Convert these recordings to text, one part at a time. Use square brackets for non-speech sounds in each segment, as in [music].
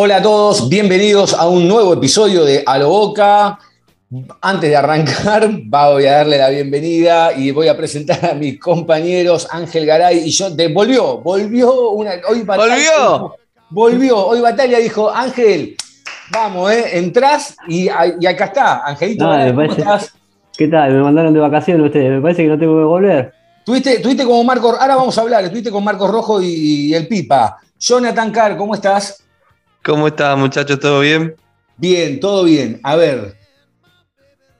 Hola a todos, bienvenidos a un nuevo episodio de A lo Boca. Antes de arrancar, [laughs] voy a darle la bienvenida y voy a presentar a mis compañeros Ángel Garay y yo. De, volvió, volvió una. Hoy Batalla ¿Volvió? dijo- volvió. Hoy Batalla dijo: Ángel, vamos, eh, entrás y, y acá está. Angelito, No, Garay, me ¿cómo parece- estás? ¿Qué tal? Me mandaron de vacaciones ustedes. Me parece que no tengo que volver. Tuviste, tuviste como Marco, ahora vamos a hablar, estuviste con Marcos Rojo y, el Pipa. Jonathan Carr, ¿cómo estás? ¿Cómo están, muchachos? ¿Todo bien? Bien, todo bien. A ver,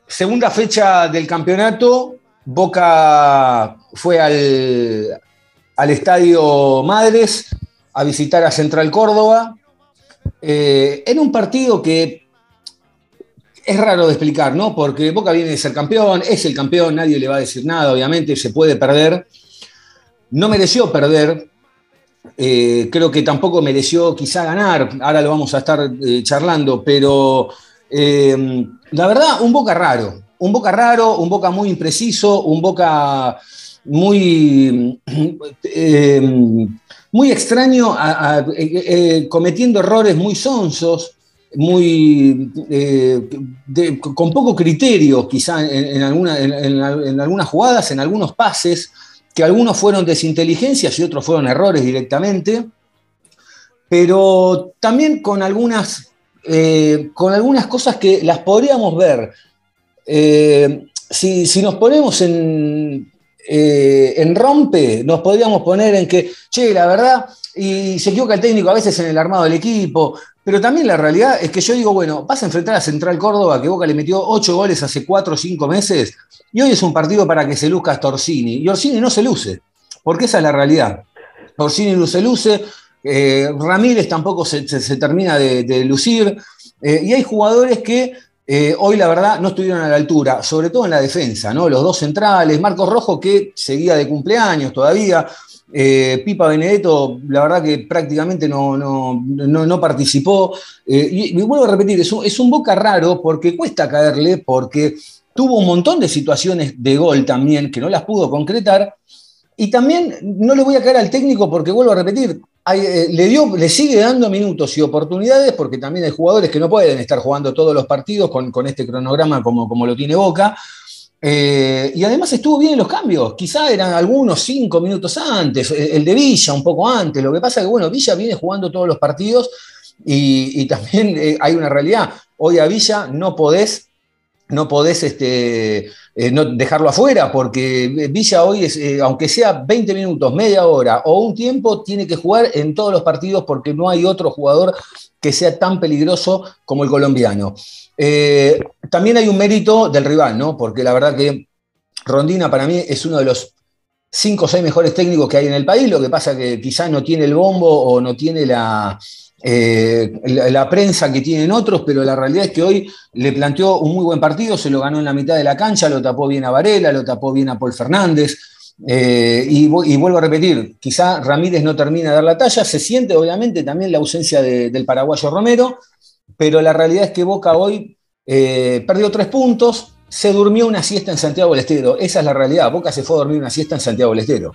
segunda fecha del campeonato, Boca fue al, al Estadio Madres a visitar a Central Córdoba, eh, en un partido que es raro de explicar, ¿no? Porque Boca viene de ser campeón, es el campeón, nadie le va a decir nada, obviamente, se puede perder. No mereció perder, eh, creo que tampoco mereció quizá ganar, ahora lo vamos a estar eh, charlando, pero eh, la verdad, un Boca raro, un Boca raro, un Boca muy impreciso, un Boca muy, eh, muy extraño, eh, cometiendo errores muy sonsos, muy, con poco criterio quizá en- en- en algunas jugadas, en algunos pases que algunos fueron desinteligencias y otros fueron errores directamente, pero también con algunas, eh, con algunas cosas que las podríamos ver. Eh, si, si nos ponemos en, eh, en rompe, nos podríamos poner en que, che, la verdad, y se equivoca el técnico a veces en el armado del equipo, pero también la realidad es que yo digo, bueno, vas a enfrentar a Central Córdoba, que Boca le metió ocho goles hace cuatro o cinco meses, y hoy es un partido para que se luzca hasta Orsini. Y Orsini no se luce, porque esa es la realidad. Orsini no se luce, eh, Ramírez tampoco se, termina de, de lucir, eh, y hay jugadores que eh, hoy la verdad no estuvieron a la altura, sobre todo en la defensa, ¿no? Los dos centrales, Marcos Rojo que seguía de cumpleaños todavía, eh, Pipa Benedetto, la verdad que prácticamente no, no, no- participó. Eh, y, vuelvo a repetir, es un, boca raro porque cuesta caerle, porque tuvo un montón de situaciones de gol también que no las pudo concretar. Y también no le voy a caer al técnico porque vuelvo a repetir, eh, le, dio, le sigue dando minutos y oportunidades porque también hay jugadores que no pueden estar jugando todos los partidos con, con este cronograma como, como lo tiene Boca. Eh, y además estuvo bien en los cambios, quizá eran algunos cinco minutos antes, el de Villa un poco antes. Lo que pasa es que, bueno, Villa viene jugando todos los partidos y, y también eh, hay una realidad. Hoy a Villa no podés, no podés este, eh, no dejarlo afuera, porque Villa hoy, es, eh, aunque sea 20 minutos, media hora o un tiempo, tiene que jugar en todos los partidos porque no hay otro jugador que sea tan peligroso como el colombiano. Eh, también hay un mérito del rival, ¿no? Porque la verdad que Rondina para mí es uno de los cinco o seis mejores técnicos que hay en el país, lo que pasa que quizás no tiene el bombo o no tiene la, eh, la, prensa que tienen otros, pero la realidad es que hoy le planteó un muy buen partido, se lo ganó en la mitad de la cancha, lo tapó bien a Varela, lo tapó bien a Paul Fernández. eh, y, vu- y vuelvo a repetir, quizá Ramírez no termina de dar la talla, se siente obviamente también la ausencia de- del paraguayo Romero, pero la realidad es que Boca hoy eh, perdió tres puntos, se durmió una siesta en Santiago del Estero, esa es la realidad, Boca se fue a dormir una siesta en Santiago del Estero.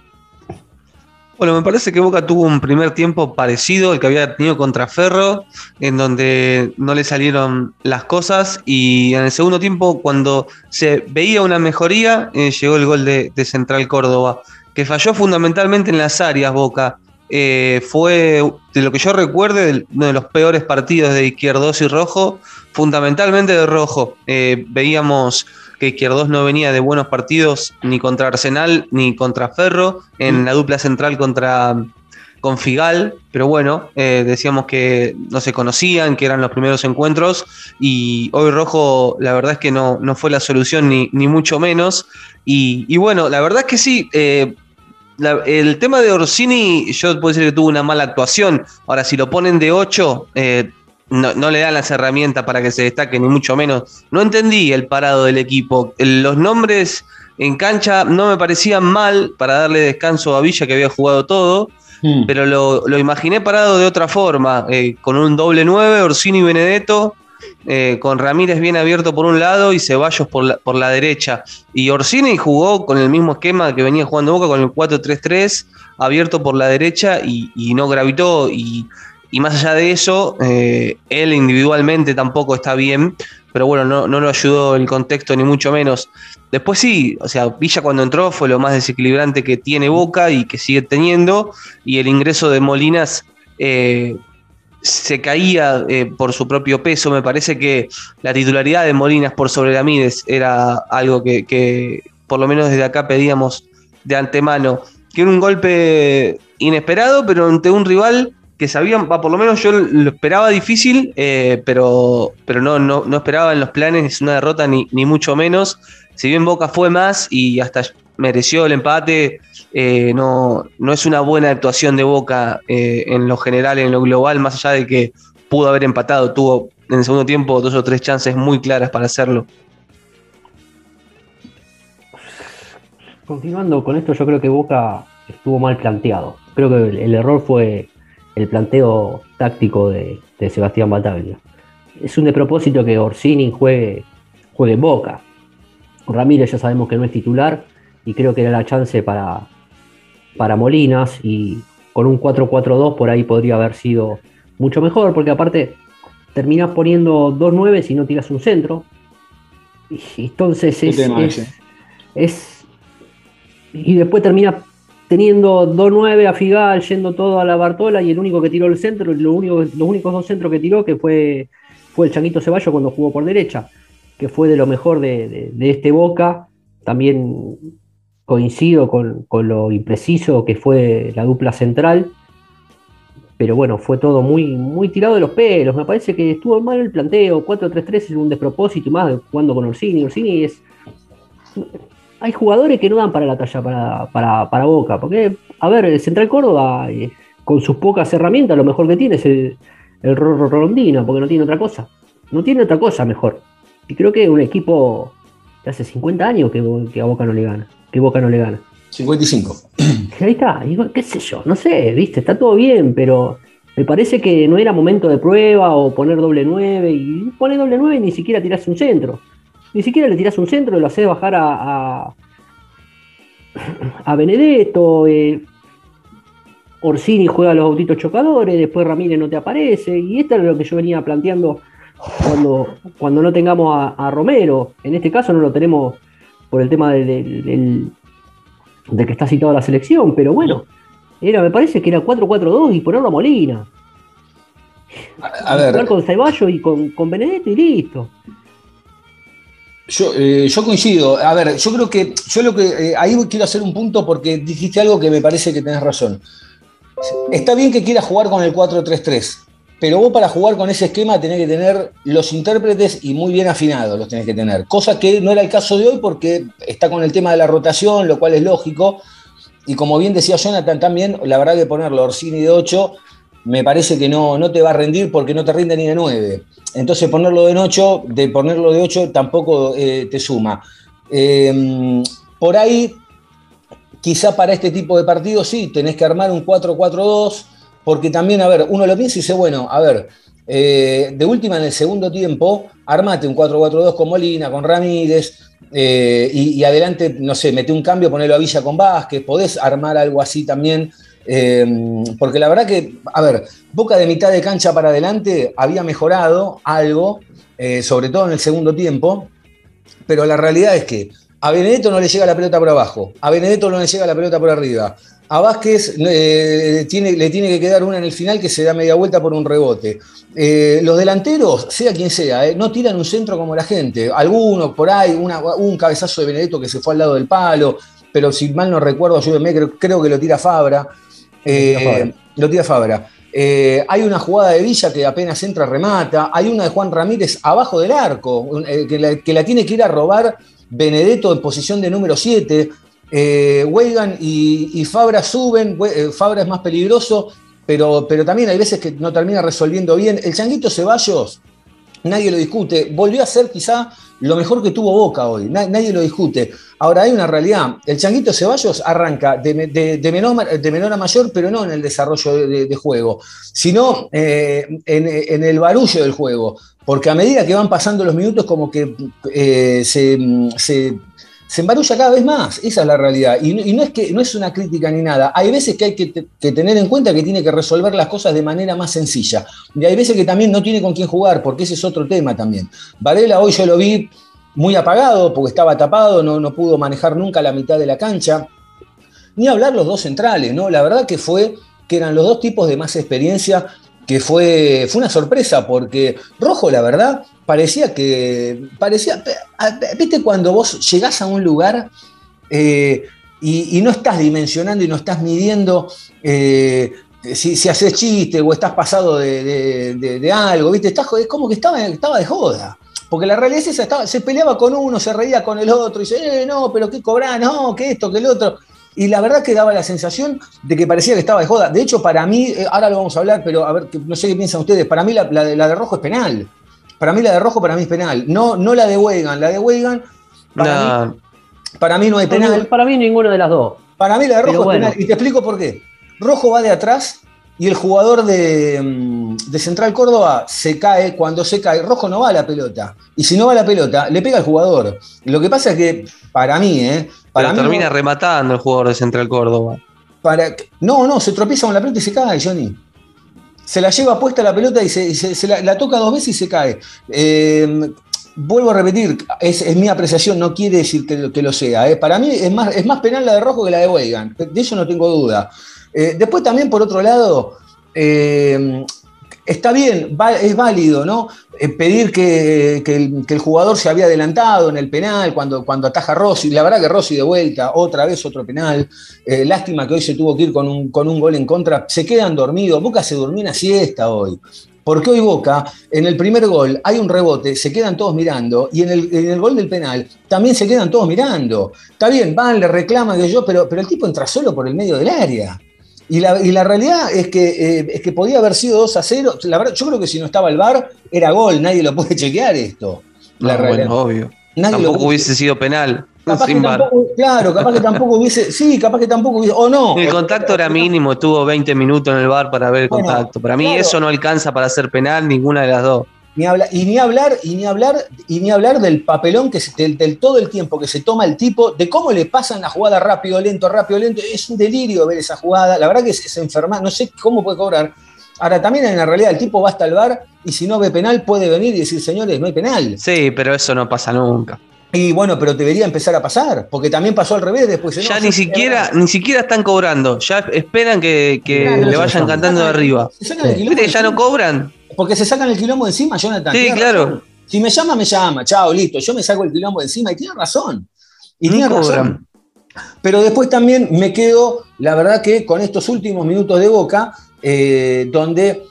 Bueno, me parece que Boca tuvo un primer tiempo parecido al que había tenido contra Ferro, en donde no le salieron las cosas y en el segundo tiempo, cuando se veía una mejoría, eh, llegó el gol de, Central Córdoba, que falló fundamentalmente en las áreas Boca. Eh, fue, de lo que yo recuerde, uno de los peores partidos de Izquierdos y Rojo, fundamentalmente de Rojo. Eh, veíamos que Izquierdos no venía de buenos partidos ni contra Arsenal ni contra Ferro, en la dupla central contra con Figal, pero bueno, eh, decíamos que no se conocían, que eran los primeros encuentros, y hoy Rojo la verdad es que no, no fue la solución ni, ni mucho menos, y, y bueno, la verdad es que sí, eh, la- el tema de Orsini, yo puedo decir que tuvo una mala actuación. Ahora, si lo ponen de 8, no, no le dan las herramientas para que se destaque, ni mucho menos. No entendí el parado del equipo. Los nombres en cancha no me parecían mal para darle descanso a Villa, que había jugado todo, Mm. pero lo, lo imaginé parado de otra forma, eh, con un doble 9, Orsini y Benedetto. eh, con Ramírez bien abierto por un lado y Ceballos por la, por la derecha. Y Orsini jugó con el mismo esquema que venía jugando Boca, con el 4-3-3, abierto por la derecha y, y no gravitó. Y, y más allá de eso, eh, él individualmente tampoco está bien, pero bueno, no, no lo ayudó el contexto ni mucho menos. Después sí, o sea, Villa cuando entró fue lo más desequilibrante que tiene Boca y que sigue teniendo, y el ingreso de Molinas eh, se caía eh, por su propio peso. Me parece que la titularidad de Molinas por sobre Ramírez era algo que, que por lo menos desde acá pedíamos de antemano. Que era un golpe inesperado, pero ante un rival que sabían, por lo menos yo lo esperaba difícil, eh, pero, pero no, no, no esperaba en los planes una derrota ni, ni mucho menos. Si bien Boca fue más y hasta mereció el empate, eh, no, no es una buena actuación de Boca eh, en lo general, en lo global, más allá de que pudo haber empatado, tuvo en el segundo tiempo dos o tres chances muy claras para hacerlo. Continuando con esto, yo creo que Boca estuvo mal planteado. Creo que el error fue el planteo táctico de, de Sebastián Bataglia. Es un despropósito que Orsini juegue, juegue en Boca. Ramírez ya sabemos que no es titular y creo que era la chance para, para Molinas y con un 4-4-2 por ahí podría haber sido mucho mejor porque aparte terminás poniendo 2-9 si no tiras un centro. Y entonces es, es- y después termina teniendo 2-9 a Figal, yendo todo a la Bartola y el único que tiró el centro, lo único, los únicos dos centros que tiró que fue, fue el Changuito Ceballos cuando jugó por derecha, que fue de lo mejor de, de- este Boca. También coincido con, con lo impreciso que fue la dupla central. Pero bueno, fue todo muy, muy tirado de los pelos. Me parece que estuvo mal el planteo. 4-3-3 es un despropósito, y más jugando con Orsini. Orsini es, hay jugadores que no dan para la talla para, para, para Boca. Porque, a ver, el Central Córdoba, eh, con sus pocas herramientas, lo mejor que tiene es el, el Rondino, porque no tiene otra cosa. No tiene otra cosa mejor. Y creo que un equipo de hace 50 años que, que a Boca no le gana. Que Boca no le gana. 55. Y [clears throat] Ahí está, qué sé yo, no sé, viste, está todo bien, pero me parece que no era momento de prueba o poner doble 9 y poner doble 9 y ni siquiera tirás un centro. Ni siquiera le tirás un centro y lo haces bajar a, a, [clears throat] a Benedetto. eh, Orsini juega a los autitos chocadores, después Ramírez no te aparece. Y esto es lo que yo venía planteando cuando, cuando no tengamos a, a Romero. En este caso no lo tenemos por el tema de, de- que está citado la selección, pero bueno, era, me parece que era 4-4-2 y ponerlo a Molina. A, a ver, Jugar con Ceballos y con, con Benedetto y listo. Yo, eh, yo coincido. A ver, yo creo que yo lo que eh, ahí quiero hacer un punto porque dijiste algo que me parece que tenés razón. Está bien que quieras jugar con el 4-3-3, pero vos para jugar con ese esquema tenés que tener los intérpretes y muy bien afinados los tenés que tener. Cosa que no era el caso de hoy porque está con el tema de la rotación, lo cual es lógico. Y como bien decía Jonathan también, la verdad que ponerlo Orsini de 8 me parece que no, no te va a rendir porque no te rinde ni de 9. Entonces ponerlo de 8, de ponerlo de 8 tampoco eh, te suma. Eh, por ahí, quizá para este tipo de partidos sí, tenés que armar un 4-4-2, porque también, a ver, uno lo piensa y dice, bueno, a ver, eh, de última en el segundo tiempo, armate un 4-4-2 con Molina, con Ramírez, eh, y, y adelante, no sé, mete un cambio, ponelo a Villa con Vázquez, podés armar algo así también. Eh, porque la verdad que, a ver, Boca de mitad de cancha para adelante había mejorado algo, eh, sobre todo en el segundo tiempo, pero la realidad es que a Benedetto no le llega la pelota por abajo, a Benedetto no le llega la pelota por arriba, a Vázquez eh, le tiene que quedar una en el final que se da media vuelta por un rebote. Los delanteros, sea quien sea, no tiran un centro como la gente. Algunos por ahí, un cabezazo de Benedetto que se fue al lado del palo, pero si mal no recuerdo, ayúdenme, creo, creo que lo tira Fabra. Eh, Lo tira Fabra. lo tira Fabra. Eh, hay una jugada de Villa que apenas entra, remata. Hay una de Juan Ramírez abajo del arco, eh, que, la, que la tiene que ir a robar Benedetto en posición de número 7. eh, Weigan y, y Fabra suben, eh, Fabra es más peligroso, pero, pero también hay veces que no termina resolviendo bien. El Changuito Ceballos, nadie lo discute, volvió a ser quizá lo mejor que tuvo Boca hoy, na- nadie lo discute. Ahora hay una realidad, el Changuito Ceballos arranca de, me- de- de menor, de menor a mayor, pero no en el desarrollo de, juego, sino eh, en, el barullo del juego, porque a medida que van pasando los minutos como que eh, se- se embarulla cada vez más, esa es la realidad. Y, no- es que, no es una crítica ni nada, hay veces que hay que tener en cuenta que tiene que resolver las cosas de manera más sencilla. Y hay veces que también no tiene con quién jugar, porque ese es otro tema también. Varela hoy yo lo vi muy apagado, porque estaba tapado, no, no pudo manejar nunca la mitad de la cancha. Ni hablar los dos centrales, ¿no? La verdad que fue que eran los dos tipos de más experiencia, que fue, fue una sorpresa, porque Rojo, la verdad, parecía que. Parecía. ¿Viste cuando vos llegás a un lugar eh, y, no estás dimensionando y no estás midiendo eh, si, si haces chiste o estás pasado de, algo, ¿viste? Estás, es como que estaba, estaba de joda. Porque la realidad es esa, se peleaba con uno, se reía con el otro, y dice, eh, no, pero qué cobrás, no, que esto, que el otro. Y la verdad que daba la sensación de que parecía que estaba de joda. De hecho, para mí, eh, ahora lo vamos a hablar, pero a ver, no sé qué piensan ustedes, para mí la de rojo es penal. Para mí la de rojo, para mí es penal. No, no la de Wegan. La de Wegan, para, Nah, mí, para mí no hay Para mí- penal. Para mí ninguna de las dos. Para mí la de rojo Pero es bueno. penal. Y te explico por qué. Rojo va de atrás y el jugador de, mm, de Central Córdoba se cae. Cuando se cae, Rojo no va a la pelota. Y si no va a la pelota, le pega al jugador. Lo que pasa es que, para mí, ¿eh? Para pero mí termina no, rematando el jugador de Central Córdoba. para- no, no, se tropieza con la pelota y se cae, Johnny. Se la lleva puesta la pelota y se, la, toca dos veces y se cae. Eh, vuelvo a repetir, es, mi apreciación, no quiere decir que, lo- sea. ¿eh? Para mí es más, es más penal la de Rojo que la de Weigan. De eso no tengo duda. Eh, después también, por otro lado, está bien, es válido, ¿no? Eh, pedir que, el, jugador se había adelantado en el penal cuando, cuando ataja Rossi. La verdad que Rossi de vuelta, otra vez otro penal. Eh, lástima que hoy se tuvo que ir con un, con un gol en contra. Se quedan dormidos. Boca se durmió una siesta hoy. Porque hoy Boca, en el primer gol, hay un rebote, se quedan todos mirando, y en el, en el gol del penal también se quedan todos mirando. Está bien, van, le reclaman que yo, pero, pero el tipo entra solo por el medio del área. Y la, y la realidad es que, eh, es que podía haber sido 2 a 0. La verdad, yo creo que si no estaba el VAR, era gol, nadie lo puede [laughs] chequear esto. La No, realidad. bueno, obvio. Nadie Tampoco hubiese sido penal. Capaz que sin VAR. tampoco, claro, capaz que tampoco hubiese. [laughs] Sí, capaz que tampoco hubiese. O no. El contacto era mínimo, estuvo 20 minutos en el bar para ver el Bueno, contacto. Para mí claro. eso no alcanza para hacer penal ninguna de las dos. Ni habla- y ni hablar, y ni hablar, y ni hablar del papelón que se- del, del todo el tiempo que se toma el tipo, de cómo le pasan la jugada rápido, lento, rápido, lento. Es un delirio ver esa jugada. La verdad que es, es enferma, no sé cómo puede cobrar. Ahora también en la realidad el tipo va hasta el bar y si no ve penal puede venir y decir, señores, no hay penal. Sí, pero eso no pasa nunca. Y bueno, pero debería empezar a pasar, porque también pasó al revés después. Ya no, ni sí, siquiera, ni siquiera están cobrando, ya esperan que, que Claro, le vayan cantando de arriba. Se sacan el quilombo ¿Viste que ya no cobran? Porque se sacan el quilombo de encima, Jonathan. Sí, claro. razón. Si me llama, me llama. Chao, listo. Yo me saco el quilombo de encima y tiene razón. Y tiene cobran. razón. Pero después también me quedo, la verdad que con estos últimos minutos de Boca, eh, donde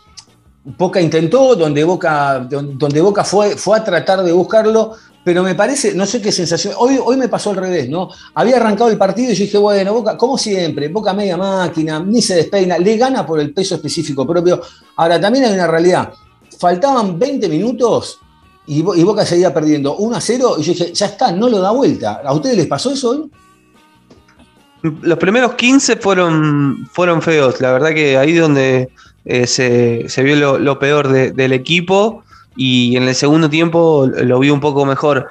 Boca intentó, donde Boca, don- donde Boca fue, fue a tratar de buscarlo, pero me parece, no sé qué sensación, hoy, hoy me pasó al revés, ¿no? Había arrancado el partido y yo dije, bueno, Boca, como siempre, Boca media máquina, ni se despeina, le gana por el peso específico propio. Ahora, también hay una realidad, faltaban 20 minutos y, Bo- y Boca seguía perdiendo 1 a 0 y yo dije, ya está, no lo da vuelta. ¿A ustedes les pasó eso hoy? Los primeros 15 fueron, fueron feos. La verdad que ahí donde eh, se, se vio lo, peor de- del equipo. Y en el segundo tiempo lo vi un poco mejor.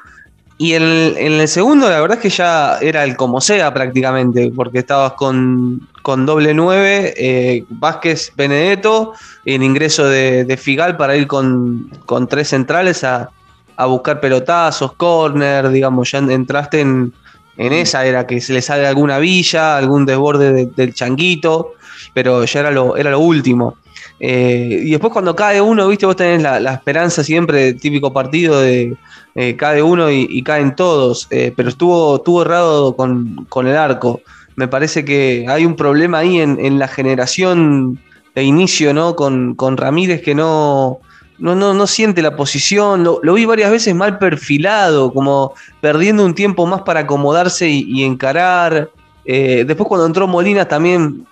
Y en el, segundo, la verdad es que ya era el como sea prácticamente, porque estabas con, con doble 9, eh, Vázquez Benedetto, el ingreso de, Figal para ir con, con tres centrales a, a buscar pelotazos, corner, digamos, ya entraste en, en esa, era que se le salga alguna villa, algún desborde de- del changuito, pero ya era lo, era lo último. Eh, y después cuando cae uno, viste, vos tenés la, la esperanza siempre típico partido de eh, cae uno y, caen todos, eh, pero estuvo, estuvo errado con, con el arco. Me parece que hay un problema ahí en, en la generación de inicio, ¿no? Con, con Ramírez que no, no, no, no siente la posición, lo, vi varias veces mal perfilado, como perdiendo un tiempo más para acomodarse y, y encarar. Después cuando entró Molina también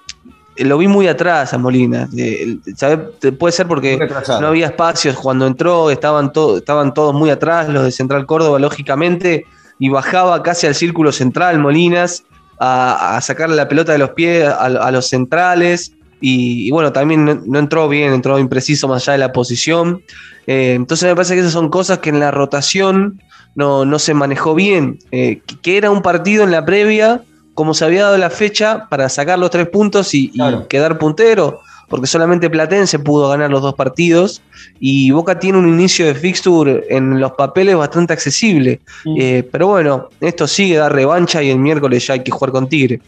lo vi muy atrás a Molina. Eh, ¿sabe? Puede ser porque no había espacios. Cuando entró estaban, to- estaban todos muy atrás, los de Central Córdoba, lógicamente, y bajaba casi al círculo central Molinas a, a sacarle la pelota de los pies a, a los centrales. Y, y bueno, también no, no entró bien, entró impreciso más allá de la posición. Eh, entonces me parece que esas son cosas que en la rotación no, no se manejó bien. Eh, que era un partido en la previa, como se había dado la fecha, para sacar los tres puntos y, quedar puntero, porque solamente Platense pudo ganar los dos partidos. Y Boca tiene un inicio de fixture en los papeles bastante accesible. Mm. Eh, pero bueno, esto sigue, da revancha y el miércoles ya hay que jugar con Tigre.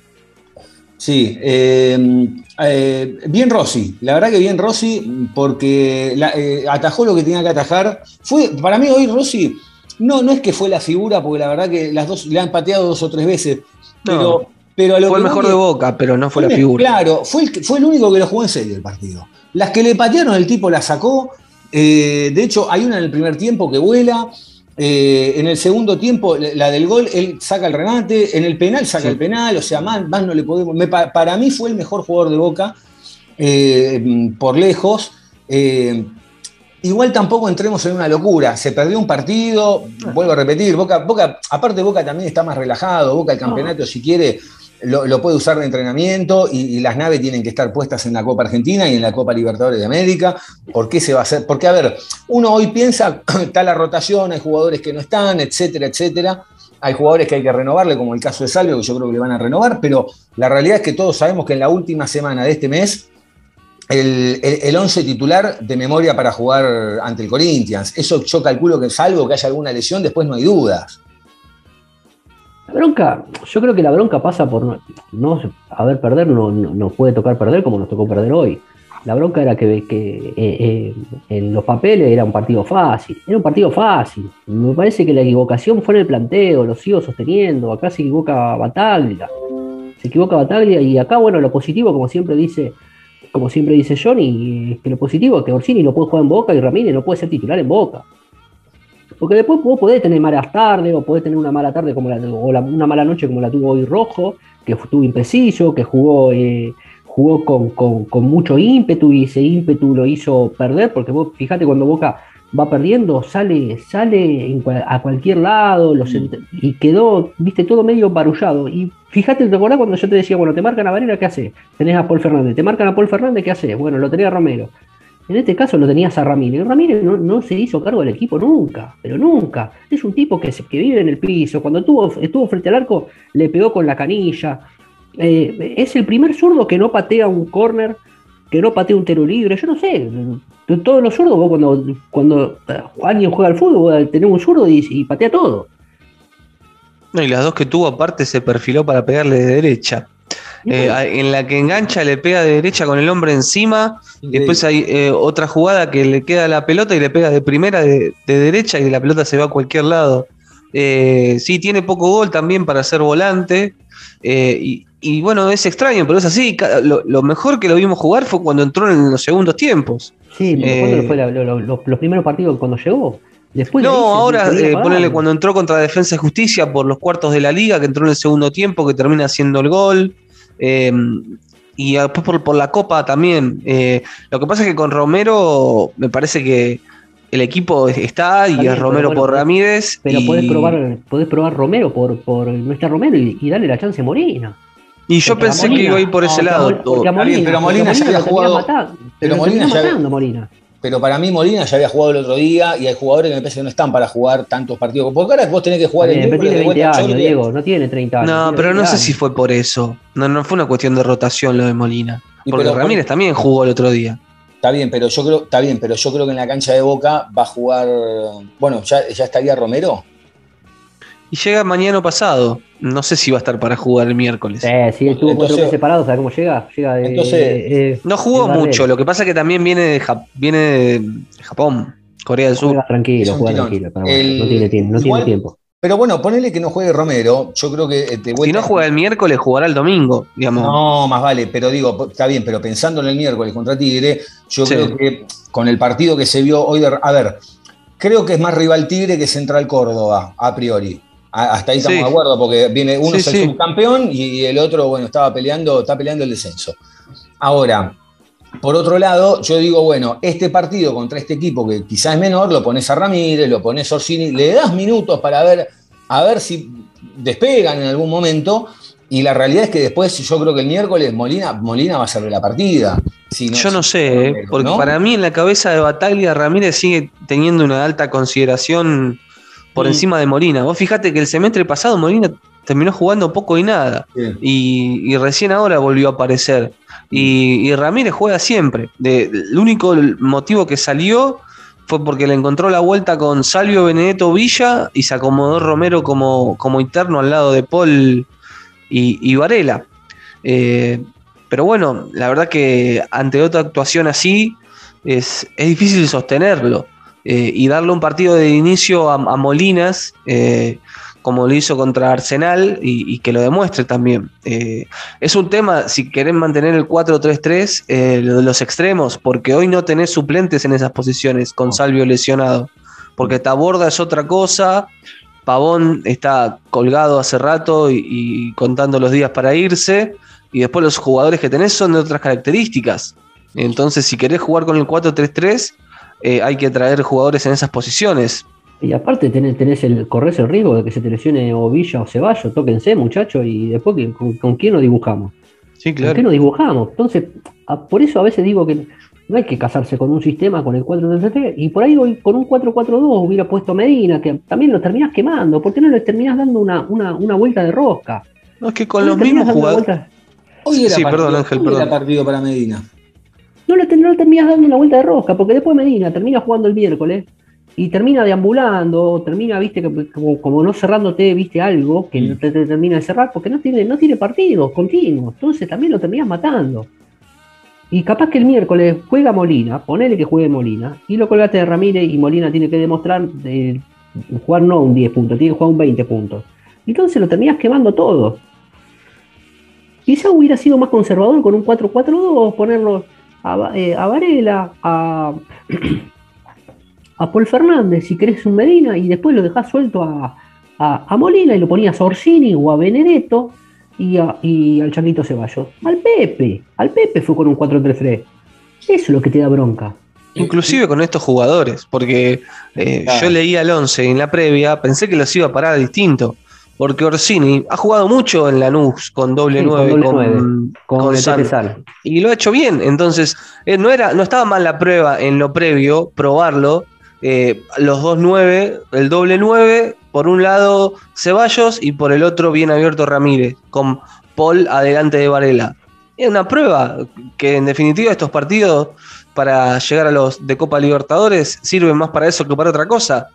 Sí, eh, eh, bien Rossi, la verdad que bien Rossi, porque la- atajó lo que tenía que atajar. Fue, para mí hoy Rossi, no, no es que fue la figura, porque la verdad que las dos le han pateado dos o tres veces, pero, No. pero a lo Fue el mejor de Boca, pero no fue la figura. Claro, fue el, fue el único que lo jugó en serio el partido. Las que le patearon, el tipo la sacó. eh, de hecho, hay una en el primer tiempo que vuela. eh, en el segundo tiempo, la del gol, él saca el remate. En el penal, saca Sí. el penal. O sea, más, más no le podemos. me para mí fue el mejor jugador de Boca eh, por lejos. Igual tampoco entremos en una locura. Se perdió un partido, vuelvo a repetir, Boca, Boca, aparte Boca también está más relajado, Boca el campeonato si quiere lo, lo puede usar de entrenamiento y, y las naves tienen que estar puestas en la Copa Argentina y en la Copa Libertadores de América. ¿Por qué se va a hacer? Porque, a ver, uno hoy piensa, [clears throat] está la rotación, hay jugadores que no están, etcétera, etcétera. Hay jugadores que hay que renovarle, como el caso de Salvio, que yo creo que le van a renovar, pero la realidad es que todos sabemos que en la última semana de este mes el, el, el once titular de memoria para jugar ante el Corinthians. Eso yo calculo que salvo que haya alguna lesión, después no hay dudas. La bronca, yo creo que la bronca pasa por no, no perder no, puede tocar perder como nos tocó perder hoy. La bronca era que, que eh, eh, en los papeles era un partido fácil, era un partido fácil. Me parece que la equivocación fue en el planteo, lo sigo sosteniendo. Acá se equivoca Bataglia, se equivoca Bataglia y acá, bueno, lo positivo, como siempre dice, como siempre dice Johnny, es que lo positivo es que Orsini no puede jugar en Boca y Ramírez no puede ser titular en Boca. Porque después vos podés tener malas tardes, o podés tener una mala tarde como la, o una mala noche como la tuvo hoy Rojo, que estuvo impreciso, que jugó, eh, jugó con, con- con mucho ímpetu y ese ímpetu lo hizo perder, porque vos fíjate cuando Boca va perdiendo, sale, sale en cual- a cualquier lado, los ent- y quedó, viste, todo medio barullado. Y fíjate, ¿te acordás cuando yo te decía, bueno, te marcan a Varela, ¿qué haces? Tenés a Paul Fernández, te marcan a Paul Fernández, ¿qué haces? Bueno, lo tenés a Romero. En este caso lo tenías a Ramírez. Ramírez no, no se hizo cargo del equipo nunca, pero nunca. Es un tipo que, se- que vive en el piso. Cuando estuvo, estuvo frente al arco, le pegó con la canilla. Eh, es el primer zurdo que no patea un córner, que no patea un tiro libre. Yo no sé. Todos los zurdos, vos cuando, cuando eh, alguien juega al fútbol, tenés un zurdo y, y patea todo. No, y las dos que tuvo aparte se perfiló para pegarle de derecha. Eh, en la que engancha le pega de derecha con el hombre encima. Y después hay eh, otra jugada que le queda la pelota y le pega de primera de, de derecha y la pelota se va a cualquier lado. Eh, sí, tiene poco gol también para ser volante. eh, y, y bueno, es extraño, pero es así. Lo, lo mejor que lo vimos jugar fue cuando entró en los segundos tiempos. sí, eh, ¿cuándo fue la- lo- lo- los, primeros partidos cuando llegó? Después No, ahora eh, ponele cuando entró contra Defensa y Justicia por los cuartos de la liga, que entró en el segundo tiempo, que termina haciendo el gol. eh, y después por, por la Copa también. eh, lo que pasa es que con Romero me parece que el equipo está y es Romero bueno, por Ramírez. Pero y, podés probar, podés probar Romero por, por no está Romero y, y darle la chance a Molina. Y yo Porque pensé que iba a ir por ese no, lado. bien, Molina, pero Molina ya había jugado- pero Molina ya- matando, Molina. Pero para mí Molina ya había jugado el otro día y hay jugadores que me parece que no están para jugar tantos partidos. Porque ahora vos tenés que jugar También, el tiene de 20 vuelta a años. Diego, no tiene 30 años. No, tiene pero no 20 sé años. si fue por eso. No, no fue una cuestión de rotación lo de Molina. Y Porque pero- Ramírez también jugó el otro día. Está bien, pero yo creo, está bien, pero yo creo que en la cancha de Boca va a jugar. Bueno, ya, ya estaría Romero. Y llega mañana pasado. No sé si va a estar para jugar el miércoles. Eh, sí, él tuvo cuatro Entonces- meses separados, ¿sabes cómo llega? Llega de. Entonces- eh, No jugó de mucho, lo que pasa es que también viene de, Jap- viene de Japón, Corea del Sur. Juega tranquilo, juega tirón. tranquilo. pero bueno, El- no tiene tiempo. No igual- tiene tiempo. Pero bueno, ponele que no juegue Romero. Yo creo que eh, de Si no juega el miércoles, jugará el domingo, digamos. No, más vale, pero digo, está bien, pero pensando en el miércoles contra Tigre, yo Sí. creo que con el partido que se vio hoy, de, a ver, creo que es más rival Tigre que Central Córdoba, a priori. Hasta ahí estamos Sí. de acuerdo, porque viene uno Sí, es el sí. subcampeón y el otro, bueno, estaba peleando, está peleando el descenso. Ahora, por otro lado, yo digo, bueno, este partido contra este equipo que quizás es menor, lo pones a Ramírez, lo pones a Orsini, le das minutos para ver, a ver si despegan en algún momento. Y la realidad es que después, yo creo que el miércoles Molina, Molina va a ser de la partida. Si Yo no sé, ¿eh? porque ¿no? para mí en la cabeza de Bataglia Ramírez sigue teniendo una alta consideración por Mm. encima de Molina. Vos fijate que el semestre pasado Molina terminó jugando poco y nada. Y, y recién ahora volvió a aparecer. Y, y Ramírez juega siempre. De- el único motivo que salió fue porque le encontró la vuelta con Salvio Benedetto Villa y se acomodó Romero como, como interno al lado de Paul y, y Varela. Eh, pero bueno, la verdad que ante otra actuación así es, es difícil sostenerlo eh, y darle un partido de inicio a, a Molinas. eh, como lo hizo contra Arsenal y, y que lo demuestre también. Eh, es un tema, si querés mantener el 4-3-3, eh, lo de los extremos, porque hoy no tenés suplentes en esas posiciones con. Salvio lesionado, porque Taborda es otra cosa, Pavón está colgado hace rato y, y contando los días para irse, y después los jugadores que tenés son de otras características. Entonces, si querés jugar con el 4-3-3, eh, hay que traer jugadores en esas posiciones. Y aparte tenés, tenés el, corres el riesgo de que se te lesione o Villa o Ceballos, tóquense muchachos, y después ¿quién- con, con quién nos dibujamos? Sí, ¿Con qué nos dibujamos? Entonces, a- por eso a veces digo que no hay que casarse con un sistema con el 4-3-3, y por ahí hoy con un 4-4-2 hubiera puesto Medina, que también lo terminás quemando, ¿por qué no le terminás dando una, una, una vuelta de rosca? No, es que con los mismos jugadores. Hoy era Sí, partido, perdón, Ángel, hoy perdón. era partido para Medina. No le, no le terminás dando una vuelta de rosca, porque después Medina termina jugando el miércoles y termina deambulando, termina, viste, como, como no cerrándote, viste, algo que no te, te termina de cerrar, porque no tiene, no tiene partidos continuos, entonces también lo terminas matando. Y capaz que el miércoles juega Molina, ponele que juegue Molina, y lo colgaste de Ramírez y Molina tiene que demostrar de jugar no un 10 puntos, tiene que jugar un 20 puntos. Entonces lo terminas quemando todo. Quizá hubiera sido más conservador con un 4-4-2, ponerlo a, eh, a Varela, a, a Paul Fernández, si querés un Medina, y después lo dejás suelto a, a- a Molina y lo ponías a Orsini o a Benedetto y, a- y al Changuito Ceballos. Al Pepe, al Pepe fue con un 4-3-3. Eso es lo que te da bronca. Inclusive con estos jugadores, porque eh, Claro. yo leía el 11 en la previa, pensé que los iba a parar distinto, porque Orsini ha jugado mucho en Lanús con doble Sí, con 9, doble con, nueve, con Con San- y lo ha hecho bien, entonces eh, no, era, no estaba mal la prueba en lo previo, probarlo, eh, los dos 9, el doble 9, por un lado Ceballos y por el otro bien abierto Ramírez, con Paul adelante de Varela. Es una prueba que en definitiva estos partidos para llegar a los de Copa Libertadores sirven más para eso que para otra cosa.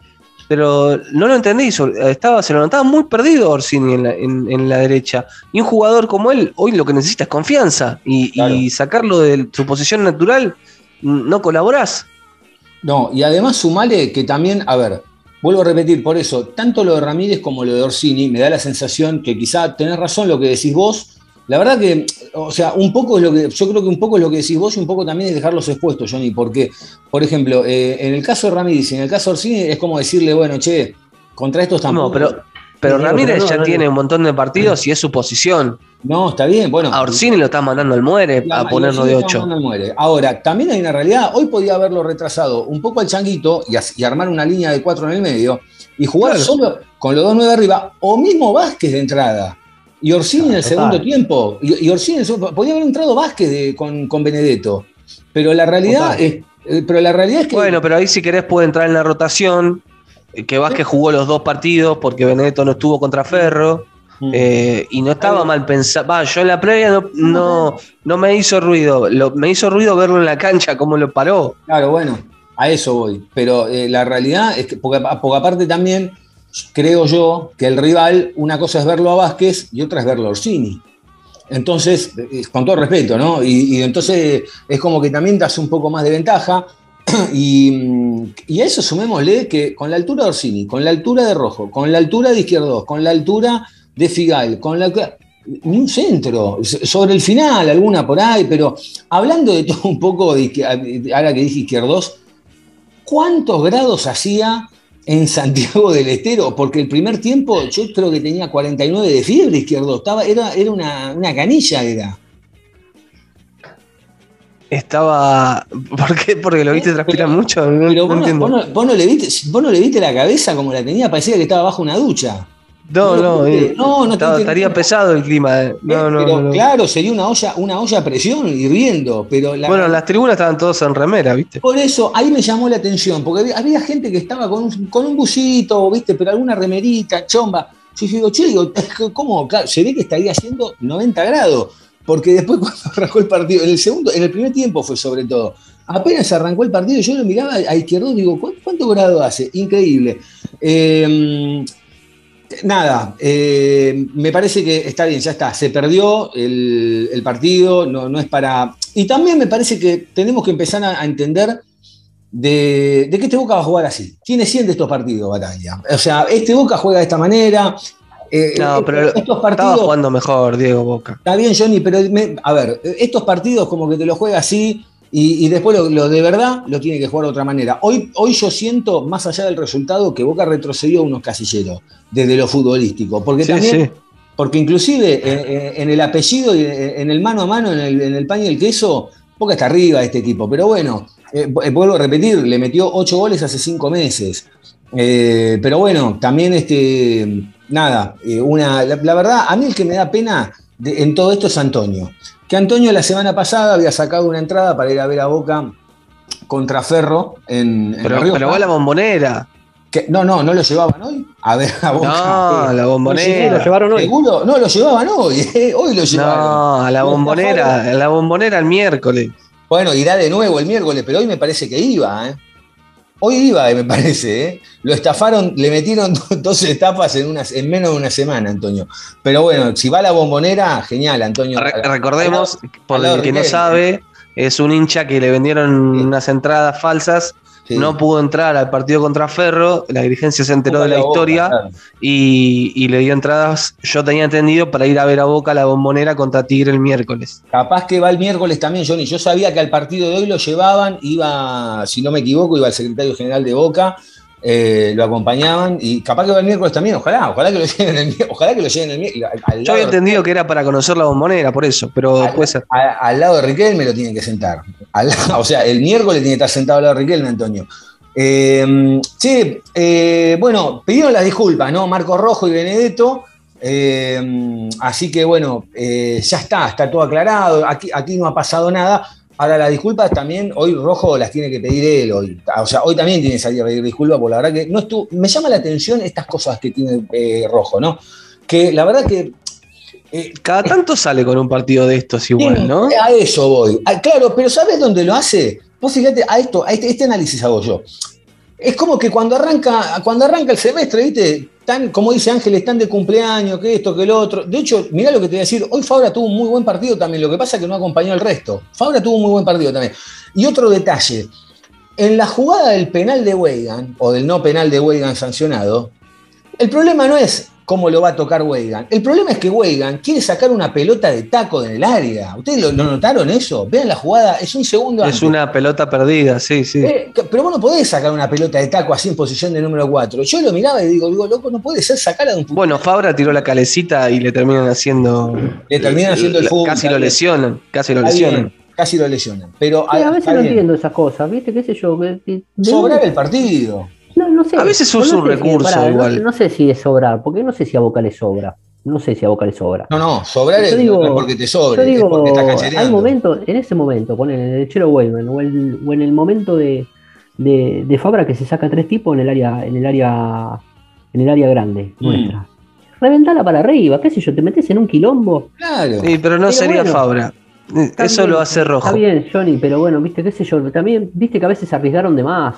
Pero no lo entendí, estaba, se lo notaba muy perdido Orsini en la, en- en la derecha. Y un jugador como él, hoy lo que necesita es confianza. Y, Claro. y sacarlo de su posición natural, no colaborás. No, y además sumale que también, a ver, vuelvo a repetir, por eso, tanto lo de Ramírez como lo de Orsini, me da la sensación que quizá tenés razón lo que decís vos. La verdad que, o sea, un poco es lo que, yo creo que un poco es lo que decís vos y un poco también es dejarlos expuestos, Johnny, porque, por ejemplo, eh, en el caso de Ramírez y en el caso de Orsini es como decirle, bueno, che, contra estos tampoco. No, pero, pero Ramírez no, ya no, tiene un montón de partidos y es su posición. No, está bien, bueno. A Orsini lo está mandando al muere La- a ponerlo de Orsini 8. está mandando al muere. Ahora, también hay una realidad. Hoy podía haberlo retrasado un poco al changuito y, armar una línea de cuatro en el medio y jugar Claro. solo con los dos nueve arriba, o mismo Vázquez de entrada. Y Orsini en el total. segundo tiempo. Y, y Orsini en el segundo- podía haber entrado Vázquez de- con, con Benedetto. Pero la realidad Total. es. eh, Pero la realidad es que. Bueno, pero ahí si querés puede entrar en la rotación. eh, Que Vázquez jugó los dos partidos porque Benedetto no estuvo contra Ferro. Mm. eh, y no estaba mal pensado. Va, yo en la previa no, no, no me hizo ruido. Lo- me hizo ruido verlo en la cancha, cómo lo paró. Claro, bueno, a eso voy. Pero eh, la realidad es que, porque, porque aparte también creo yo que el rival, una cosa es verlo a Vázquez y otra es verlo a Orsini. Entonces, eh, con todo respeto, ¿no? Y, entonces es como que también das un poco más de ventaja. [clears throat] Y, mm, y a eso sumémosle que con la altura de Orsini, con la altura de Rojo, con la altura de Izquierdos, con la altura de Figal, con la ni un centro, sobre el final, alguna por ahí, pero hablando de todo un poco, de, ahora que dije izquierdos, ¿cuántos grados hacía en Santiago del Estero, porque el primer tiempo yo creo que tenía 49 de fiebre izquierdo, estaba, era, era una, una canilla, era. Estaba. [laughs] ¿Por qué? Porque lo viste transpirar mucho. No, Pero no vos, no, entiendo. vos no- vos no le viste, vos no le viste la cabeza como la tenía, parecía que estaba bajo una ducha. No, no, no, eh, no, no estaría pesado el clima. eh. No, Eh, no, pero no. claro, sería una olla, una olla a presión hirviendo, pero la, Bueno, en las tribunas estaban todos en remera, ¿viste? Por eso, ahí me llamó la atención, porque había, había gente que estaba con un, con un busito, ¿viste? Pero alguna remerita, chomba. Yo digo, che, digo, ¿cómo? Claro, se ve que estaría haciendo 90 grados, porque después [laughs] cuando arrancó el partido, en el segundo, en el primer tiempo fue sobre todo, apenas arrancó el partido, yo lo miraba a izquierdo y digo, ¿cu- ¿cuánto grado hace? Increíble. Eh, Nada, eh, me parece que está bien, ya está, se perdió el, el partido, no, no es para... Y también me parece que tenemos que empezar a, a entender de, de que este Boca va a jugar así. Tiene 100 de estos partidos, Batalla. O sea, este Boca juega de esta manera. eh, No, pero estos Estaba partidos... jugando mejor, Diego Boca. Está bien, Johnny, pero me- a ver, estos partidos como que te los juega así y, y después lo, lo de verdad lo tiene que jugar de otra manera. Hoy, hoy yo siento, más allá del resultado, que Boca retrocedió unos casilleros desde lo futbolístico. Porque Sí, también, sí. porque inclusive eh, eh, en el apellido eh, en el mano a mano, en el, en el pan y el queso, Boca está arriba de este equipo. Pero bueno, eh, vu- vuelvo a repetir, le metió ocho goles hace cinco meses. Eh, pero bueno, también este, nada, eh, una, la, la verdad, a mí el que me da pena de- en todo esto es Antonio. Que Antonio la semana pasada había sacado una entrada para ir a ver a Boca contra Ferro en, en Pero, pero va la bombonera. Que- no, no, no lo llevaban hoy a ver a Boca. No, la bombonera. lo llevaron hoy. ¿Seguro? No, lo llevaban hoy, [laughs] eh, hoy lo llevaron. No, a la bombonera. estafaron. La bombonera el miércoles. Bueno, irá de nuevo el miércoles, pero hoy me parece que iba, ¿eh? Hoy iba, me parece, ¿eh? Lo estafaron, le metieron do- [laughs] dos etapas en, unas, en menos de una semana, Antonio. Pero bueno, si va a la bombonera, genial, Antonio. Re- recordemos, por el que no sabe, es un hincha que le vendieron unas entradas falsas. Sí. No pudo entrar al partido contra Ferro. La dirigencia se enteró de la historia claro. y, y le dio entradas. Yo tenía entendido para ir a ver a Boca la bombonera contra Tigre el miércoles. Capaz que va el miércoles también, Johnny. Yo sabía que al partido de hoy lo llevaban, iba, si no me equivoco, iba el secretario general de Boca, eh, lo acompañaban, y capaz que va el miércoles también, ojalá, ojalá que lo [laughs] lleven el, miércoles, ojalá que lo lleven el miércoles. Yo había entendido que era para conocer la bombonera, por eso, pero al, puede ser. a- al lado de Riquelme lo tienen que sentar. Al [laughs] o sea, el miércoles tiene que estar sentado al lado de Riquelme, Antonio. Eh, sí, eh, bueno, pidieron las disculpas, ¿no? Marco Rojo y Benedetto. así que bueno, ya está, está todo aclarado. Aquí, aquí no ha pasado nada. Ahora, las disculpas también, hoy Rojo las tiene que pedir él. Hoy. O sea, hoy también tiene que salir a pedir disculpas, porque la verdad que no estuvo. Me llama la atención estas cosas que tiene eh, Rojo, ¿no? Que la verdad que. eh, Cada tanto sale con un partido de estos igual, ¿no? A eso voy. Ah, claro, pero ¿sabes dónde lo hace? Vos fíjate, a esto, a este, este análisis hago yo. Es como que cuando arranca, cuando arranca el semestre, ¿viste? Tan, como dice Ángel, están de cumpleaños, que esto, que lo otro. De hecho, mirá lo que te voy a decir. Hoy Fabra tuvo un muy buen partido también. Lo que pasa es que no acompañó el resto. Fabra tuvo un muy buen partido también. Y otro detalle. En la jugada del penal de Weigan, o del no penal de Weigan sancionado, el problema no es cómo lo va a tocar Weigan. El problema es que Weigan quiere sacar una pelota de taco en el área. ¿Ustedes lo, lo notaron eso? Vean la jugada, es un segundo Es antes. una pelota perdida, sí, sí. Eh, pero vos no podés sacar una pelota de taco así en posición de número 4. Yo lo miraba y digo, digo, loco, no puede ser sacarla de un fútbol. Bueno, Fabra tiró la calecita y le terminan haciendo. Le terminan haciendo el fútbol, Casi lo lesionan, casi lo lesionan. casi lo lesionan. Pero Sí, a veces no bien. entiendo esas cosas, ¿viste? ¿Qué sé yo? Sobrar el partido. No, no sé. A veces No usa un si- recurso igual. No, sé si es sobrar, porque no sé si a Boca le sobra. No sé si a Boca le sobra. No, no, sobrar Yo es, digo- no es porque te sobre, Yo es digo, estás hay momentos, en ese momento, ponen en el Chelo Weyman o, el- o en el momento de, de, de Fabra que se saca tres tipos en el área, en el área, en el área grande Mm. nuestra. Reventala para arriba, qué sé yo, te metes en un quilombo. Claro. Sí, pero no Pero sería bueno, Fabra. Está Eso bien, lo hace rojo. Está bien, Johnny, pero bueno, viste, qué sé yo, también, viste que a veces arriesgaron de más.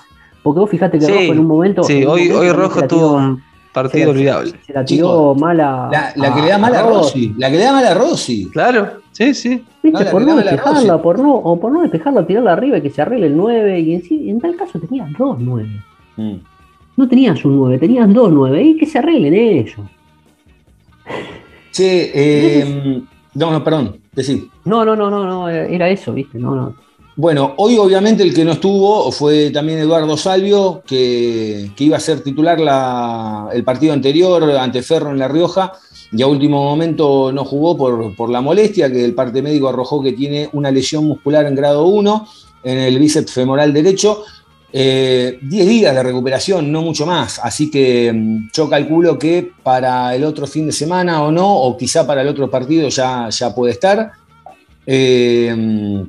Porque vos fijate que Sí, Rojo en un momento. Sí, un hoy, momento hoy Rojo tuvo un se partido la- olvidable. Se la tiró mala. La, la que le da mal a Rossi. La que le da mal a Rossi. Claro, sí, sí. ¿Viste? No, por no despejarla, por no, o por no despejarla, tirarla arriba y que se arregle el 9. Y en, sí- en tal caso tenías dos 9. Mm. No tenías un 9, tenías dos 9. Y que se arreglen ellos. Che, eh, no, no, perdón, decí. No, no, no, no, no, era eso, ¿viste? No, no. Bueno, hoy obviamente el que no estuvo fue también Eduardo Salvio, que, iba a ser titular la- el partido anterior ante Ferro en La Rioja, y a último momento no jugó por, la molestia, que el parte médico arrojó que tiene una lesión muscular en grado 1 en el bíceps femoral derecho. Eh, 10 días de recuperación, no mucho más. Así que mm, yo calculo que para el otro fin de semana o no, o quizá para el otro partido ya, ya puede estar. Eh,